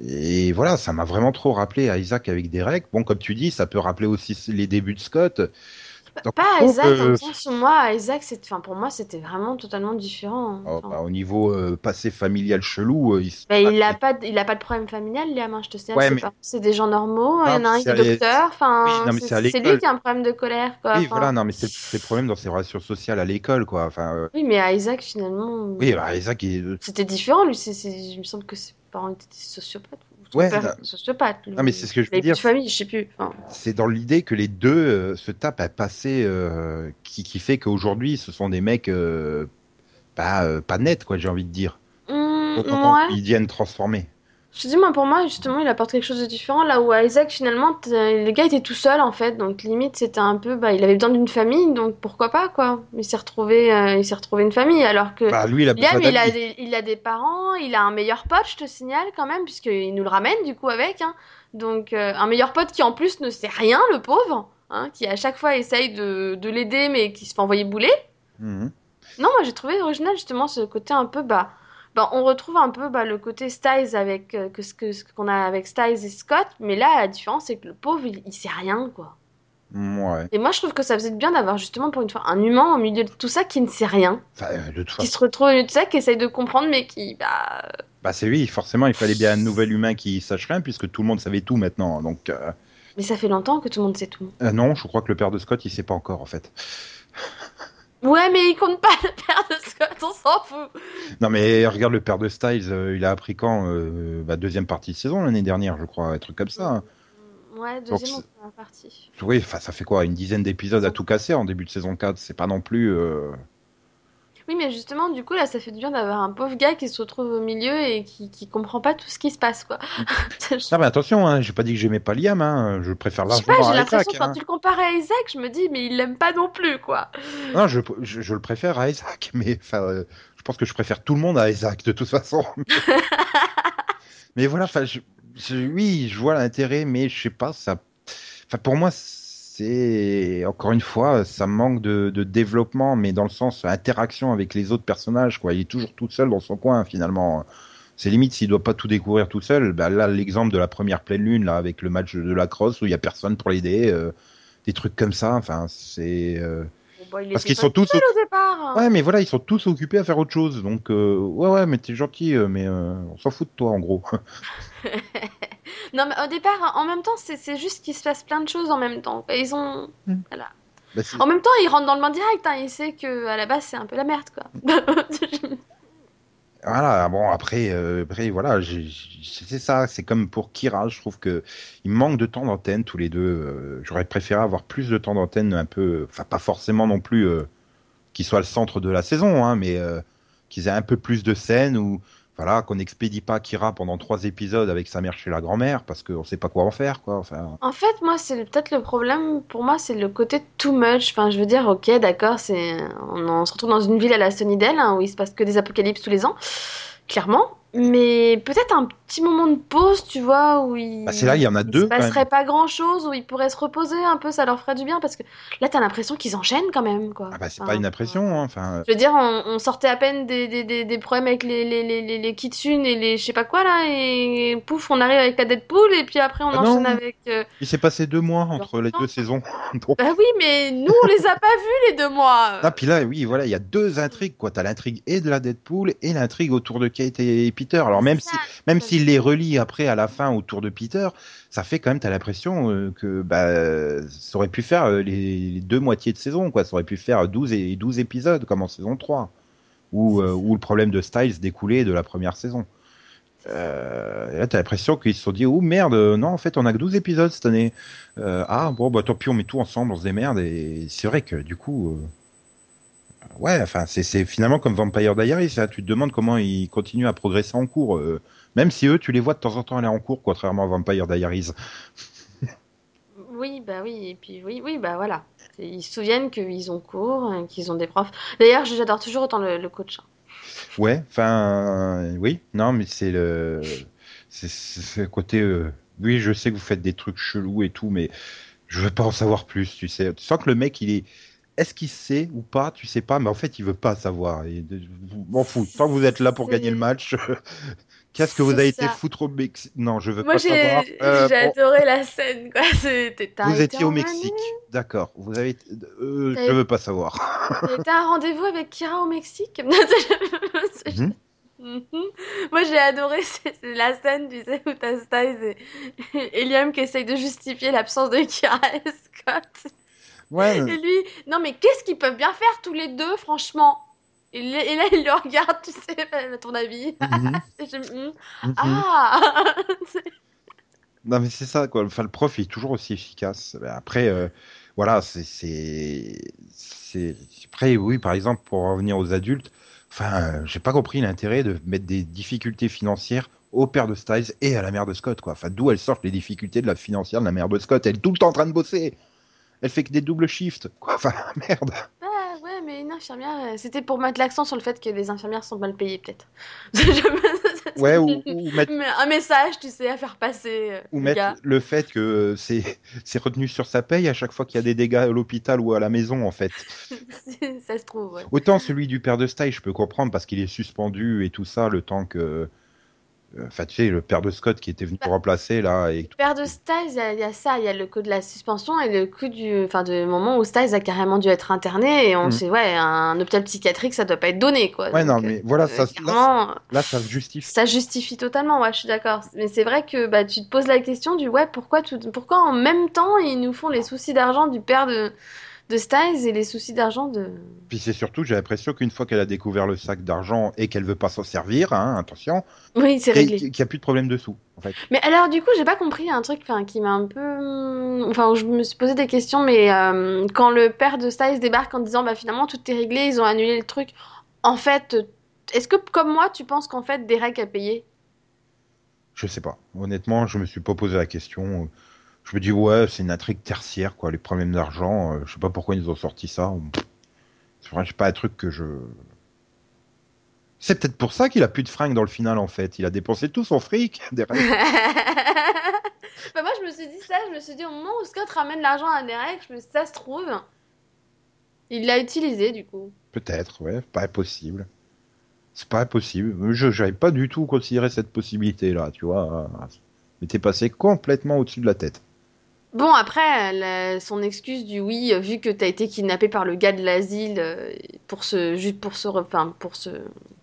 et voilà, ça m'a vraiment trop rappelé Isaac avec Derek. Bon, comme tu dis, ça peut rappeler aussi les débuts de Scott. Donc, Pas Isaac, sens où moi, Isaac. Enfin, pour moi, c'était vraiment totalement différent. Oh, Enfin, bah, au niveau euh, passé familial chelou, euh, il se- bah, il a pas, de- il a pas de problème familial, Liam, hein, je te. Ouais, mais- parents, c'est des gens normaux. Il y en a un qui est docteur. Enfin, Oui, c'est lui qui a un problème de colère, quoi. Oui, voilà, non, mais c'est c'est le problème dans ses relations sociales à l'école, quoi. Enfin, euh, Oui, mais à Isaac, finalement, oui, bah, Isaac, il- c'était différent. Lui, il me semble que ses parents étaient des sociopathes. Ouais, père était sociopathe. lui. Non, mais c'est ce que je veux dire. famille, je sais plus. Enfin, c'est dans l'idée que les deux euh, se tapent à passer, euh, qui, qui fait qu'aujourd'hui, ce sont des mecs euh, pas, euh, pas nets, quoi, j'ai envie de dire. où ouais. ils viennent transformer. Je te dis, moi, pour moi, justement, il apporte quelque chose de différent. Là où Isaac, finalement, t- le gars était tout seul, en fait. Donc, limite, c'était un peu. Bah, il avait besoin d'une famille, donc pourquoi pas, quoi. Il s'est retrouvé, euh, il s'est retrouvé une famille. Alors que Bah, lui, il a besoin Liam, il a, des, il a des parents, il a un meilleur pote, je te signale, quand même, puisqu'il nous le ramène, du coup, avec. Hein. Donc, euh, un meilleur pote qui, en plus, ne sait rien, le pauvre. Hein, qui, à chaque fois, essaye de, de l'aider, mais qui se fait envoyer bouler. Mhm. Non, moi j'ai trouvé original justement ce côté un peu bah, bah on retrouve un peu bah, le côté Styles avec euh, que ce que ce qu'on a avec Styles et Scott, mais là la différence c'est que le pauvre il, il sait rien quoi. Ouais. Et moi je trouve que ça faisait bien d'avoir justement pour une fois un humain au milieu de tout ça qui ne sait rien, Enfin, euh, de toute qui se retrouve au milieu de tout ça, qui essaye de comprendre mais qui bah bah, c'est lui. Forcément, il fallait bien un nouvel humain qui sache rien, puisque tout le monde savait tout maintenant. Donc, euh, mais ça fait longtemps que tout le monde sait tout. euh, non, je crois que le père de Scott, il sait pas encore, en fait. Ouais mais il compte pas le père de Scott, on s'en fout. Non, mais regarde le père de Styles, euh, il a appris quand euh, bah, Deuxième partie de saison l'année dernière, je crois, un truc comme ça. hein. Ouais Donc, deuxième première partie. Oui, ça fait quoi Une dizaine d'épisodes à tout casser en début de saison 4. C'est pas non plus. euh, Oui, mais justement, du coup, là, ça fait du bien d'avoir un pauvre gars qui se retrouve au milieu et qui, qui comprend pas tout ce qui se passe, quoi. Non, mais attention, hein, j'ai pas dit que j'aimais pas Liam, hein, je préfère je sais largement pas, j'ai l'impression, quand hein. tu le compares à Isaac, je me dis, mais il l'aime pas non plus, quoi. Non, je, je, je le préfère à Isaac, mais enfin, euh, je pense que je préfère tout le monde à Isaac de toute façon. mais voilà, enfin, oui, je vois l'intérêt, mais je sais pas, ça, enfin, pour moi, c'est encore une fois, ça manque de, de développement, mais dans le sens interaction avec les autres personnages, quoi. Il est toujours tout seul dans son coin, finalement. C'est limite s'il doit pas tout découvrir tout seul. Bah, là, l'exemple de la première pleine lune, là, avec le match de la crosse où il y a personne pour l'aider, euh, des trucs comme ça. Enfin, c'est. euh, Bon, bah, Parce qu'ils sont tous au départ. Ouais, mais voilà, ils sont tous occupés à faire autre chose. Donc, euh, ouais, ouais, mais t'es gentil, mais euh, on s'en fout de toi, en gros. Non, mais au départ, en même temps, c'est juste qu'il se passe plein de choses en même temps. Et Ils ont... Bah, c'est- En même temps, il rentre dans le bain direct, hein. Il sait que à la base, c'est un peu la merde, quoi. Voilà, bon, après, euh, après voilà, c'est ça. C'est comme pour Kira, je trouve que il manque de temps d'antenne tous les deux. Euh, J'aurais préféré avoir plus de temps d'antenne, un peu, enfin, pas forcément non plus euh, qu'ils soient le centre de la saison, hein, mais euh, qu'ils aient un peu plus de scènes où, voilà, qu'on n'expédie pas Kira pendant trois épisodes avec sa mère chez la grand-mère parce qu'on sait pas quoi en faire, quoi. Enfin, En fait, moi, c'est peut-être le problème. Pour moi, c'est le côté too much. Enfin, je veux dire, ok, d'accord, on se retrouve dans une ville à la Sunnydale hein, où il se passe que des apocalypses tous les ans, clairement. Mais peut-être un petit moment de pause, tu vois, où il. Bah, c'est là, il y en a deux, même. passerait pas grand-chose, où ils pourraient se reposer un peu, ça leur ferait du bien, parce que là, t'as l'impression qu'ils enchaînent quand même, quoi. ah bah, c'est Enfin, pas une impression, hein, enfin. Je veux dire, on, on sortait à peine des, des, des, des problèmes avec les, les, les, les, les kitsune et les je sais pas quoi là, et pouf, on arrive avec la Deadpool, et puis après on Ah enchaîne non. avec. euh, Il s'est passé deux mois entre les deux saisons. Donc, Bah oui, mais nous on les a pas vus les deux mois. Ah, puis là, oui, voilà, il y a deux intrigues, quoi. T'as l'intrigue et de la Deadpool et l'intrigue autour de Kate et Peter. Alors même si, même s'il les relie après à la fin autour de Peter, ça fait quand même, t'as l'impression euh, que bah, ça aurait pu faire euh, les, deux moitiés de saison, quoi. Ça aurait pu faire 12, et, 12 épisodes comme en saison 3, où, euh, où le problème de Styles découlait de la première saison. Euh, là, t'as l'impression qu'ils se sont dit, oh merde, euh, non, en fait, on a que 12 épisodes cette année. Ah, bon, bah tant pis, on met tout ensemble, on se démerde. Et c'est vrai que du coup. Ouais, enfin, c'est finalement comme Vampire Diaries, ça. Tu te demandes comment ils continuent à progresser en cours, euh, même si eux, tu les vois de temps en temps aller en cours, contrairement à Vampire Diaries. Oui, bah oui, et puis oui, oui, bah voilà. Ils se souviennent qu'ils ont cours, hein, qu'ils ont des profs. D'ailleurs, j'adore toujours autant le, le coach. hein. Ouais, enfin, euh, oui, non, mais c'est le, c'est c'est le côté. euh, oui, je sais que vous faites des trucs chelous et tout, mais je veux pas en savoir plus. Tu sais, tu sens que le mec, il est. Est-ce qu'il sait ou pas Tu sais pas, mais en fait, il veut pas savoir. Et m'en fous. Tant que vous êtes là pour gagner le match, qu'est-ce que vous avez été foutre au Mexique Non, je veux Moi, pas j'ai savoir. j'ai Euh, bon. adoré la scène, quoi. Vous étiez au Mexique, d'accord. Vous avez, euh, je veux pas savoir. T'as un rendez-vous avec Kira au Mexique? Mhm. Mhm. Moi j'ai adoré c'est la scène tu sais où t'as Styles et, et Liam qui essaye de justifier l'absence de Kira et Scott Ouais. et lui non mais qu'est-ce qu'ils peuvent bien faire tous les deux franchement? Et, là- il le regarde tu sais à ton avis Mhm, hmm. mhm. ah Non, mais c'est ça, quoi. Enfin, le prof est toujours aussi efficace. Ben, Après, euh, voilà, c'est. Après, oui, par exemple, pour revenir aux adultes, enfin, j'ai pas compris l'intérêt de mettre des difficultés financières au père de Styles et à la mère de Scott, quoi. Enfin, d'où elles sortent les difficultés de la financière de la mère de Scott. Elle est tout le temps en train de bosser. Elle fait que des doubles shifts, quoi. Enfin, merde. Ah ouais, mais une infirmière, euh, c'était pour mettre l'accent sur le fait que les infirmières sont mal payées, peut-être. Ouais, ou, ou mettre, un message, tu sais, à faire passer. euh, ou mettre gars. le fait que c'est c'est retenu sur sa paye à chaque fois qu'il y a des dégâts à l'hôpital ou à la maison, en fait. ça se trouve, ouais. Autant celui du père de Styles, je peux comprendre parce qu'il est suspendu et tout ça, le temps que. Euh, Enfin, tu sais, le père de Scott qui était venu Bah. le remplacer là. Et... Père de Styles, il y, a- il y a ça, il y a le coup de la suspension et le coup du, enfin, de moment où Styles a carrément dû être interné et on Mm. sait, ouais, un hôpital psychiatrique, ça doit pas être donné, quoi. Ouais, Donc, non, mais euh, voilà, euh, ça, là, là, ça se justifie. ça justifie totalement, ouais, je suis d'accord. Mais c'est vrai que bah, tu te poses la question du, ouais, pourquoi, tout, pourquoi en même temps ils nous font les soucis d'argent du père de, de Styles et les soucis d'argent de. Puis c'est surtout, j'ai l'impression qu'une fois qu'elle a découvert le sac d'argent et qu'elle veut pas s'en servir, hein, attention, Oui, c'est réglé. qu'il n'y a plus de problème dessous, en fait. Mais alors, du coup, j'ai pas compris un truc qui m'a un peu. Enfin, je me suis posé des questions, mais euh, quand le père de Styles débarque en disant bah finalement tout est réglé, ils ont annulé le truc. En fait, est-ce que comme moi, tu penses qu'en fait Derek a payé? Je sais pas. Honnêtement, je me suis pas posé la question. Je me dis, ouais, c'est une intrigue tertiaire, quoi, les problèmes d'argent. euh, Je sais pas pourquoi ils ont sorti ça. C'est vrai, pas un truc que je. C'est peut-être pour ça qu'il a plus de fringues dans le final, en fait. Il a dépensé tout son fric. Derek. Bah moi, je me suis dit ça, je me suis dit au moment où Scott ramène l'argent à Derek, je me suis dit, ça se trouve, il l'a utilisé du coup. Peut-être, ouais, pas impossible. C'est pas impossible. Je n'avais pas du tout considéré cette possibilité-là, tu vois. Mais t'es passé complètement au-dessus de la tête. Bon, après, la- son excuse du oui, euh, vu que t'as été kidnappé par le gars de l'asile euh, pour se, juste pour se, enfin, pour se,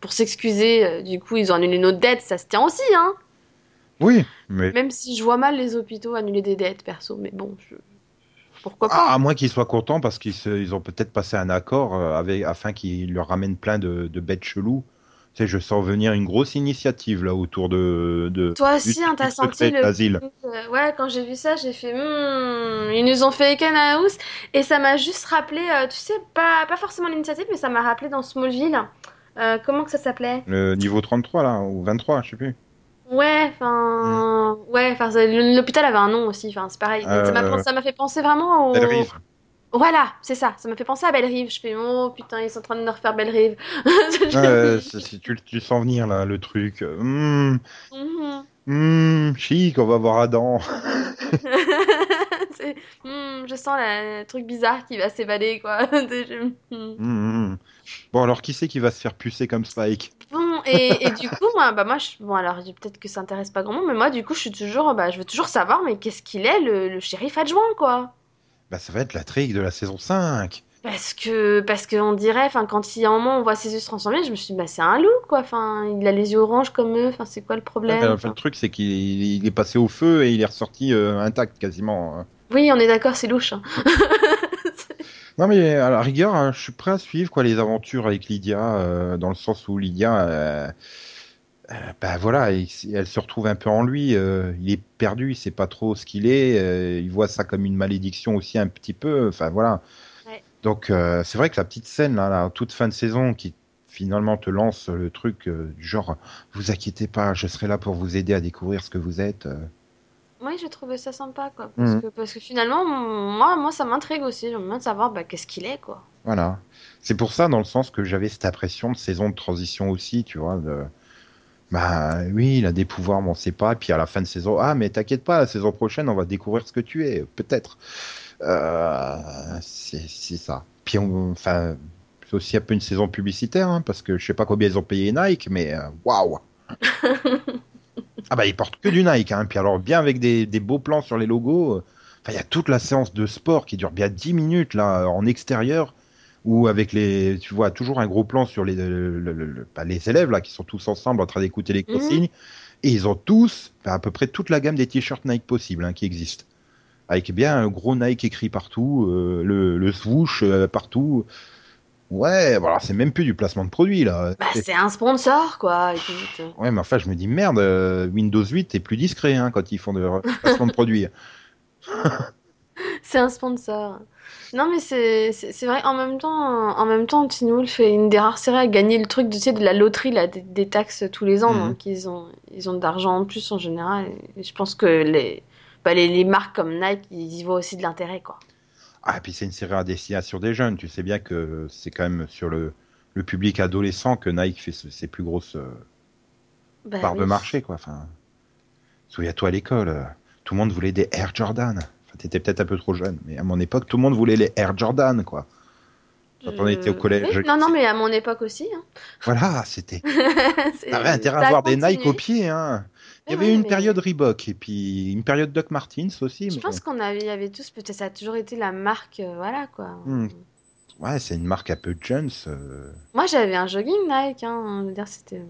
pour s'excuser, euh, du coup, ils ont annulé nos dettes, ça se tient aussi, hein. Oui, mais. Même si je vois mal les hôpitaux annuler des dettes, perso, mais bon, je... pourquoi Ah, pas. à moins qu'ils soient contents parce qu'ils ils ont peut-être passé un accord euh, avec, afin qu'ils leur ramènent plein de, de bêtes cheloues. Tu sais, je sens venir une grosse initiative là autour de. de Toi aussi, hein, t'as senti le l'asile. truc, euh, ouais, quand j'ai vu ça, j'ai fait, hmm, ils nous ont fait Eken House, et ça m'a juste rappelé, euh, tu sais, pas, pas forcément l'initiative, mais ça m'a rappelé dans Smallville, euh, comment que ça s'appelait? Le niveau 33 là, ou 23, je sais plus. Ouais, enfin, ouais, enfin, ça- l'hôpital avait un nom aussi, enfin, c'est pareil. Euh, ça m'a fait penser vraiment au. Voilà, c'est ça. Ça m'a fait penser à Belle Rive. Je fais, oh putain, ils sont en train de nous refaire Belle Rive. C'est- tu, tu sens venir là le truc. Hum, Mhm. hum, chic, on va voir Adam. Hmm, je sens le truc bizarre qui va s'évader, quoi. Hmm. Hum. Bon, alors qui c'est qui va se faire pucer comme Spike? Bon, et, et du coup, moi, bah, moi je... bon, alors peut-être que ça intéresse pas grand monde, mais moi, du coup, je suis toujours, bah, je veux toujours savoir, mais qu'est-ce qu'il est, le, le shérif adjoint, quoi? Bah, ça va être la trigue de la saison 5. Parce que, parce qu'on dirait, enfin, quand il y a un moment, on voit ses yeux se transformer, je me suis dit, bah, c'est un loup, quoi. Enfin, il a les yeux orange comme eux. Enfin, c'est quoi le problème Ouais, enfin, le truc, c'est qu'il il est passé au feu et il est ressorti euh, intact quasiment. hein. Oui, on est d'accord, c'est louche. hein. Non, mais à la rigueur, hein, je suis prêt à suivre quoi les aventures avec Lydia, euh, dans le sens où Lydia, euh, bah voilà, il- elle se retrouve un peu en lui. euh, il est perdu, il sait pas trop ce qu'il est. euh, il voit ça comme une malédiction aussi un petit peu. Enfin voilà. Ouais. Donc euh, c'est vrai que la petite scène là, là, toute fin de saison, qui finalement te lance le truc du genre, vous inquiétez pas, je serai là pour vous aider à découvrir ce que vous êtes. euh. Oui, j'ai trouvé ça sympa, quoi. Parce, Mhm. que, parce que finalement, moi, moi ça m'intrigue aussi. J'aimerais bien savoir bah, qu'est-ce qu'il est, quoi. Voilà. C'est pour ça, dans le sens que j'avais cette impression de saison de transition aussi, tu vois. De... Bah oui, il a des pouvoirs, mais on sait pas. Puis à la fin de saison, ah, mais t'inquiète pas, la saison prochaine, on va découvrir ce que tu es, peut-être. Euh, c'est ça. Puis on, enfin, c'est aussi un peu une saison publicitaire, hein, parce que je sais pas combien ils ont payé Nike, mais euh, waouh! ah bah ils portent que du Nike, hein. Puis alors bien avec des, des beaux plans sur les logos. Enfin, il y a toute la séance de sport qui dure bien 10 minutes là en extérieur où avec les tu vois toujours un gros plan sur les le- le- le- bah, les élèves là qui sont tous ensemble en train d'écouter les Mhm. consignes et ils ont tous bah, à peu près toute la gamme des t-shirts Nike possibles hein, qui existent avec bien un gros Nike écrit partout euh, le, le swoosh euh, partout ouais voilà c'est même plus du placement de produit là Bah, C'est- c'est un sponsor, quoi. Écoute. ouais mais enfin je me dis merde euh, Windows 8 est plus discret hein, quand ils font de placement de produit C'est un sponsor. Non, mais c'est vrai, en même temps, en même temps, Teen Wolf est une des rares séries à gagner le truc tu sais, de la loterie, là, des, des taxes tous les ans. Mhm. Donc, ils ont, ils ont de l'argent en plus en général. Et je pense que les, bah, les, les marques comme Nike, ils y voient aussi de l'intérêt, quoi. Ah, et puis c'est une série à destination des jeunes. Tu sais bien que c'est quand même sur le, le public adolescent que Nike fait ses plus grosses euh, Bah parts de marché, quoi. Enfin, souviens-toi à l'école, euh, tout le monde voulait des Air Jordan. T'étais peut-être un peu trop jeune, mais à mon époque, tout le monde voulait les Air Jordan, quoi. Quand on était au collège, Oui, je Non, non, mais à mon époque aussi. hein. Voilà, c'était. C'est- T'avais intérêt ça à avoir des Nike continué. au pied, hein. Il y avait oui, une mais- période Reebok et puis une période Doc Martens aussi. Je mais- pense qu'on avait, y avait tous, peut-être ça a toujours été la marque, euh, voilà quoi. Hmm. Ouais, c'est une marque un peu Jones. euh, Moi j'avais un jogging Nike, hein, je veux dire c'était.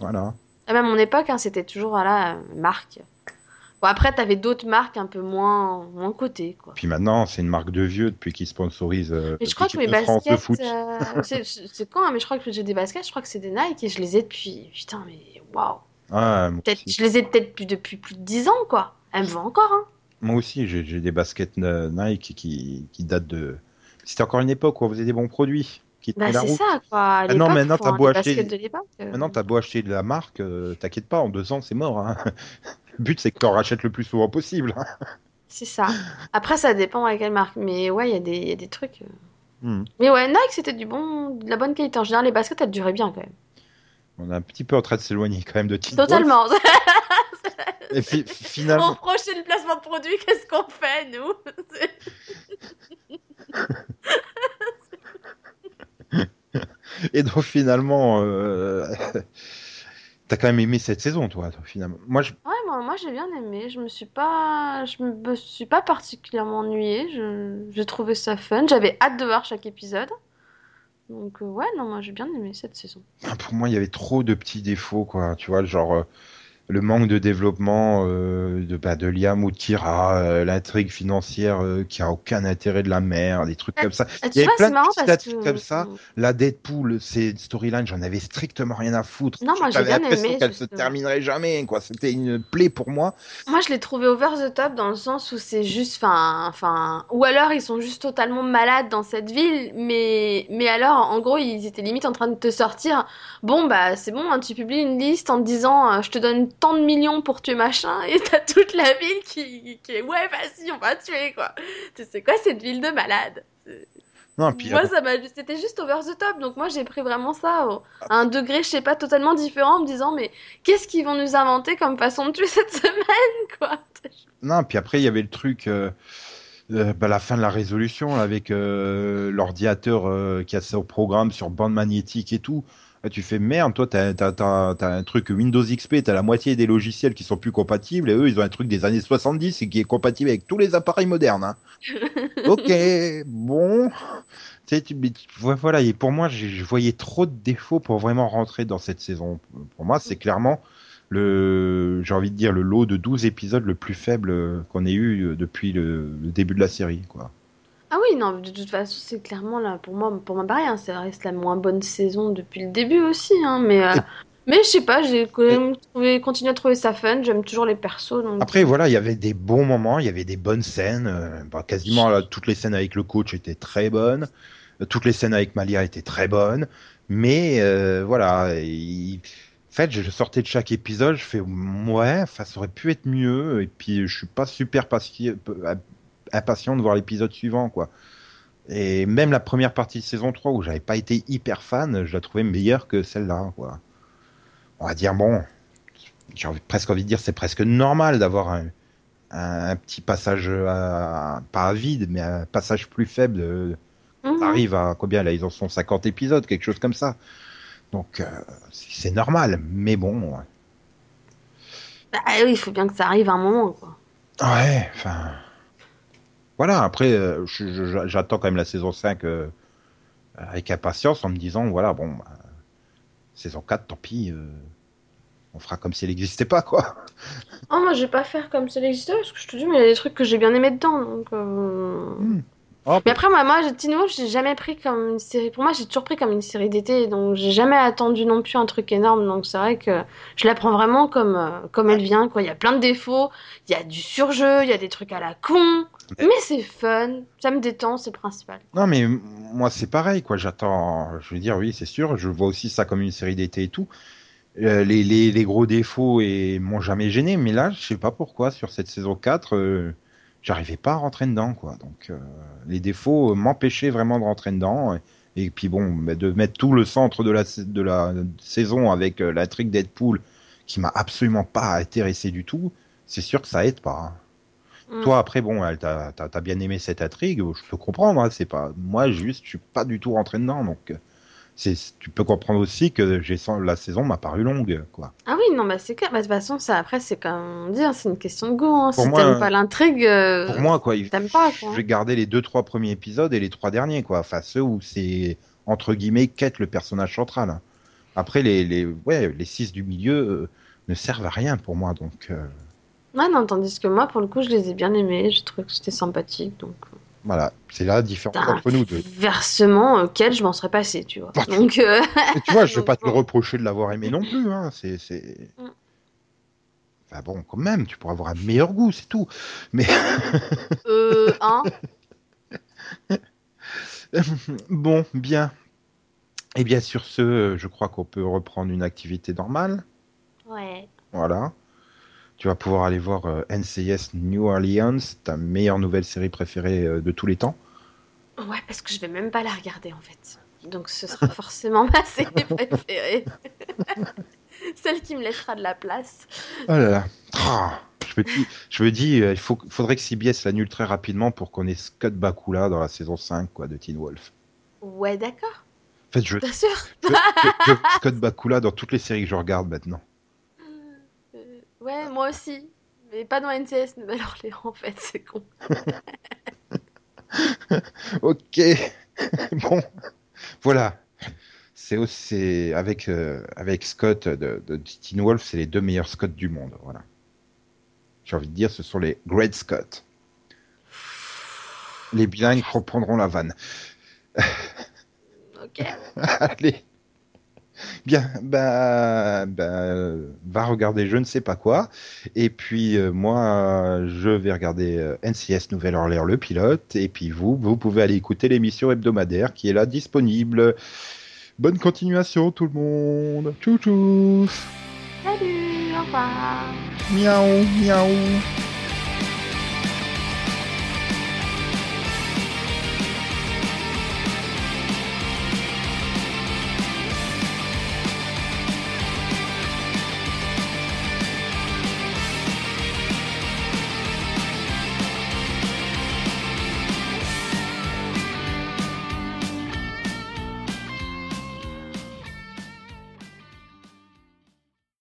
Voilà. Ah, même à mon époque, hein, c'était toujours voilà euh, marque. Bon après t'avais d'autres marques un peu moins, moins cotées quoi. Puis maintenant, c'est une marque de vieux depuis qu'ils sponsorisent euh, Mais je crois que mes baskets, euh, c'est con, hein, mais je crois que j'ai des baskets, je crois que c'est des Nike et je les ai depuis, putain mais waouh. Ah, je les ai peut-être depuis, depuis plus de 10 ans quoi. Elles me vont encore hein. Moi aussi, j'ai des baskets euh, Nike qui, qui datent de. C'était encore une époque où on faisait des bons produits qui Bah c'est ça quoi. Ah non, l'époque, maintenant, t'as beau acheter- de euh, Maintenant, beau acheter de la marque, euh, t'inquiète pas, en deux ans, c'est mort. hein. Le but, c'est que t'en rachètes le plus souvent possible. C'est ça. Après, ça dépend à quelle marque. Mais ouais, il y, a des- il y a des trucs. euh. Hmm. Mais ouais, Nike, c'était du bon, de la bonne qualité. En général, les baskets, elles duraient bien quand même. On est un petit peu en train de s'éloigner quand même de Teen. Totalement. Et fi- On finalement, prochaine placement de produit, qu'est-ce qu'on fait, nous? Et donc finalement, euh, t'as quand même aimé cette saison, toi, finalement. Moi, je... Ouais, moi, moi j'ai bien aimé. Je me suis pas, je me suis pas particulièrement ennuyée. Je, j'ai trouvé ça fun. J'avais hâte de voir chaque épisode. Donc euh, ouais, non, moi j'ai bien aimé cette saison. pour moi, il y avait trop de petits défauts, quoi. Tu vois, genre euh, le manque de développement euh, de, bah, de Liam ou de Kira, euh, l'intrigue financière euh, qui a aucun intérêt de la merde, des trucs comme ça. Ah, Il y avait plein de que comme ça. La Deadpool, c'est une storyline, j'en avais strictement rien à foutre. Non, moi, J'avais l'impression qu'elle se terminerait jamais, quoi. C'était une plaie pour moi. Moi, je l'ai trouvé over the top dans le sens où c'est juste, enfin, enfin, ou alors ils sont juste totalement malades dans cette ville, mais, mais alors, en gros, ils étaient limite en train de te sortir. Bon, bah, c'est bon, hein, tu publies une liste en te disant, je te donne tant de millions pour tuer machin, et t'as toute la ville qui, qui est, ouais, vas-y, on va tuer, quoi. Tu sais quoi, cette ville de malades? Non, puis Moi, ça m'a, c'était juste over the top, donc moi, j'ai pris vraiment ça au- à un degré, je sais pas, totalement différent, en me disant, mais qu'est-ce qu'ils vont nous inventer comme façon de tuer cette semaine, quoi? Non, puis après, il y avait le truc, euh, euh, bah, la fin de la résolution, là, avec euh, l'ordinateur euh, qui a son programme sur bande magnétique et tout. Là, tu fais merde, toi, t'as, un truc Windows XP, t'as la moitié des logiciels qui sont plus compatibles, et eux, ils ont un truc des années 70 et qui est compatible avec tous les appareils modernes. hein. ok, bon. Tu voilà, et pour moi, je voyais trop de défauts pour vraiment rentrer dans cette saison. Pour moi, c'est clairement le, j'ai envie de dire, le lot de 12 épisodes le plus faible euh, qu'on ait eu euh, depuis le, le début de la série, quoi. Ah oui, non, de toute façon, c'est clairement là, pour moi, pour moi pareil, hein, ça reste la moins bonne saison depuis le début aussi, hein, mais, euh, mais je sais pas, j'ai quand même trouvé, continué à trouver ça fun, j'aime toujours les persos, donc... Après, voilà, il y avait des bons moments, il y avait des bonnes scènes. euh, bah, quasiment là, toutes les scènes avec le coach étaient très bonnes. euh, Toutes les scènes avec Malia étaient très bonnes. Mais euh, voilà, il- en fait, je sortais de chaque épisode, je fais ouais, ça aurait pu être mieux. Et puis, je suis pas super pasqui- impatient de voir l'épisode suivant, quoi. Et même la première partie de saison 3 où j'avais pas été hyper fan, je la trouvais meilleure que celle-là, quoi. On va dire bon, j'ai presque envie de dire c'est presque normal d'avoir un, un, un petit passage à- pas à vide mais un passage plus faible ça arrive à combien là ils en sont 50 épisodes quelque chose comme ça donc euh, c'est c'est normal mais bon Bah oui, il faut bien que ça arrive à un moment, quoi. ouais enfin voilà après euh, j'attends quand même la saison 5 euh, avec impatience en me disant voilà bon bah, saison 4 tant pis euh, on fera comme si elle n'existait pas quoi. Oh, moi, je vais pas faire comme ça existait, parce que je te dis, mais il y a des trucs que j'ai bien aimé dedans, donc... euh, Mais après, moi, moi, Wolf, j'ai jamais pris comme une série. Pour moi, j'ai toujours pris comme une série d'été, donc j'ai jamais attendu non plus un truc énorme. Donc c'est vrai que je la prends vraiment comme, euh, comme elle vient, quoi. Il y a plein de défauts, il y a du surjeu, il y a des trucs à la con, Mais- mais c'est fun, ça me détend, c'est principal. Non, mais moi, c'est pareil, quoi. J'attends. Je veux dire, oui, c'est sûr. Je vois aussi ça comme une série d'été et tout. Euh, les, les, les gros défauts et m'ont jamais gêné, mais là, je sais pas pourquoi, sur cette saison 4, euh, j'arrivais pas à rentrer dedans, quoi. Donc, euh, les défauts euh, m'empêchaient vraiment de rentrer dedans. Et, et puis, bon, de mettre tout le centre de la, de la saison avec euh, l'intrigue Deadpool, qui m'a absolument pas intéressé du tout, c'est sûr que ça aide pas. hein. Mm. Toi, après, bon, t'as- bien aimé cette intrigue, je peux comprendre, hein, c'est pas, moi, juste, je suis pas du tout rentré dedans, donc, tu peux comprendre aussi que j'ai la saison m'a paru longue, quoi. Ah oui, non, bah c'est clair. Bah, de toute façon, ça, après, c'est comme on dit, hein, c'est une question de goût. hein. Pour Si t'aimes pas l'intrigue, euh, Pour moi, quoi, il- t'aimes pas, quoi. je vais garder les deux, trois premiers épisodes et les trois derniers, quoi. Enfin, ceux où c'est, entre guillemets, quête le personnage central. hein. Après, les, les, ouais, les six du milieu euh, ne servent à rien pour moi, donc, euh, Ouais, non, tandis que moi, pour le coup, je les ai bien aimés, j'ai trouvé que c'était sympathique, donc... euh, voilà. C'est la différence Putain, entre nous deux. Versement auquel je m'en serais passé, tu vois. Bah, tu- Donc, euh, tu vois, je vais Donc, pas te le reprocher de l'avoir aimé non plus, hein. C'est, c'est. Mm. Enfin bon, quand même, tu pourras avoir un meilleur goût, c'est tout. Mais euh, hein? Bon, bien. Et bien sur ce, euh, je crois qu'on peut reprendre une activité normale. Ouais. Voilà. Tu vas pouvoir aller voir euh, NCS New Orleans, ta meilleure nouvelle série préférée euh, de tous les temps. Ouais, parce que je vais même pas la regarder, en fait. Donc, ce sera forcément ma série préférée. Celle qui me laissera de la place. Oh là là. Ah, je me dis, je me dis euh, il faut, faudrait que CBS l'annule très rapidement pour qu'on ait Scott Bakula dans la saison 5 quoi, de Teen Wolf. Ouais, d'accord. En fait, je, Bien sûr? je, je- je veux Scott Bakula dans toutes les séries que je regarde maintenant. Ouais, moi aussi. Mais pas dans NCS Nouvelle-Orléans, en fait, c'est con. Ok. bon. Voilà. C'est aussi avec euh, avec Scott de, de Teen Wolf, c'est les deux meilleurs Scott du monde. Voilà. J'ai envie de dire, ce sont les Great Scott. Les bilingues comprendront la vanne. Ok. Allez. Bien, bah, bah, va regarder je ne sais pas quoi. Et puis euh, moi, je vais regarder euh, NCS Nouvelle-Orléans le pilote. Et puis vous, vous pouvez aller écouter l'émission hebdomadaire qui est là disponible. Bonne continuation tout le monde. Tchou tchou. Salut, au revoir. Miaou, miaou.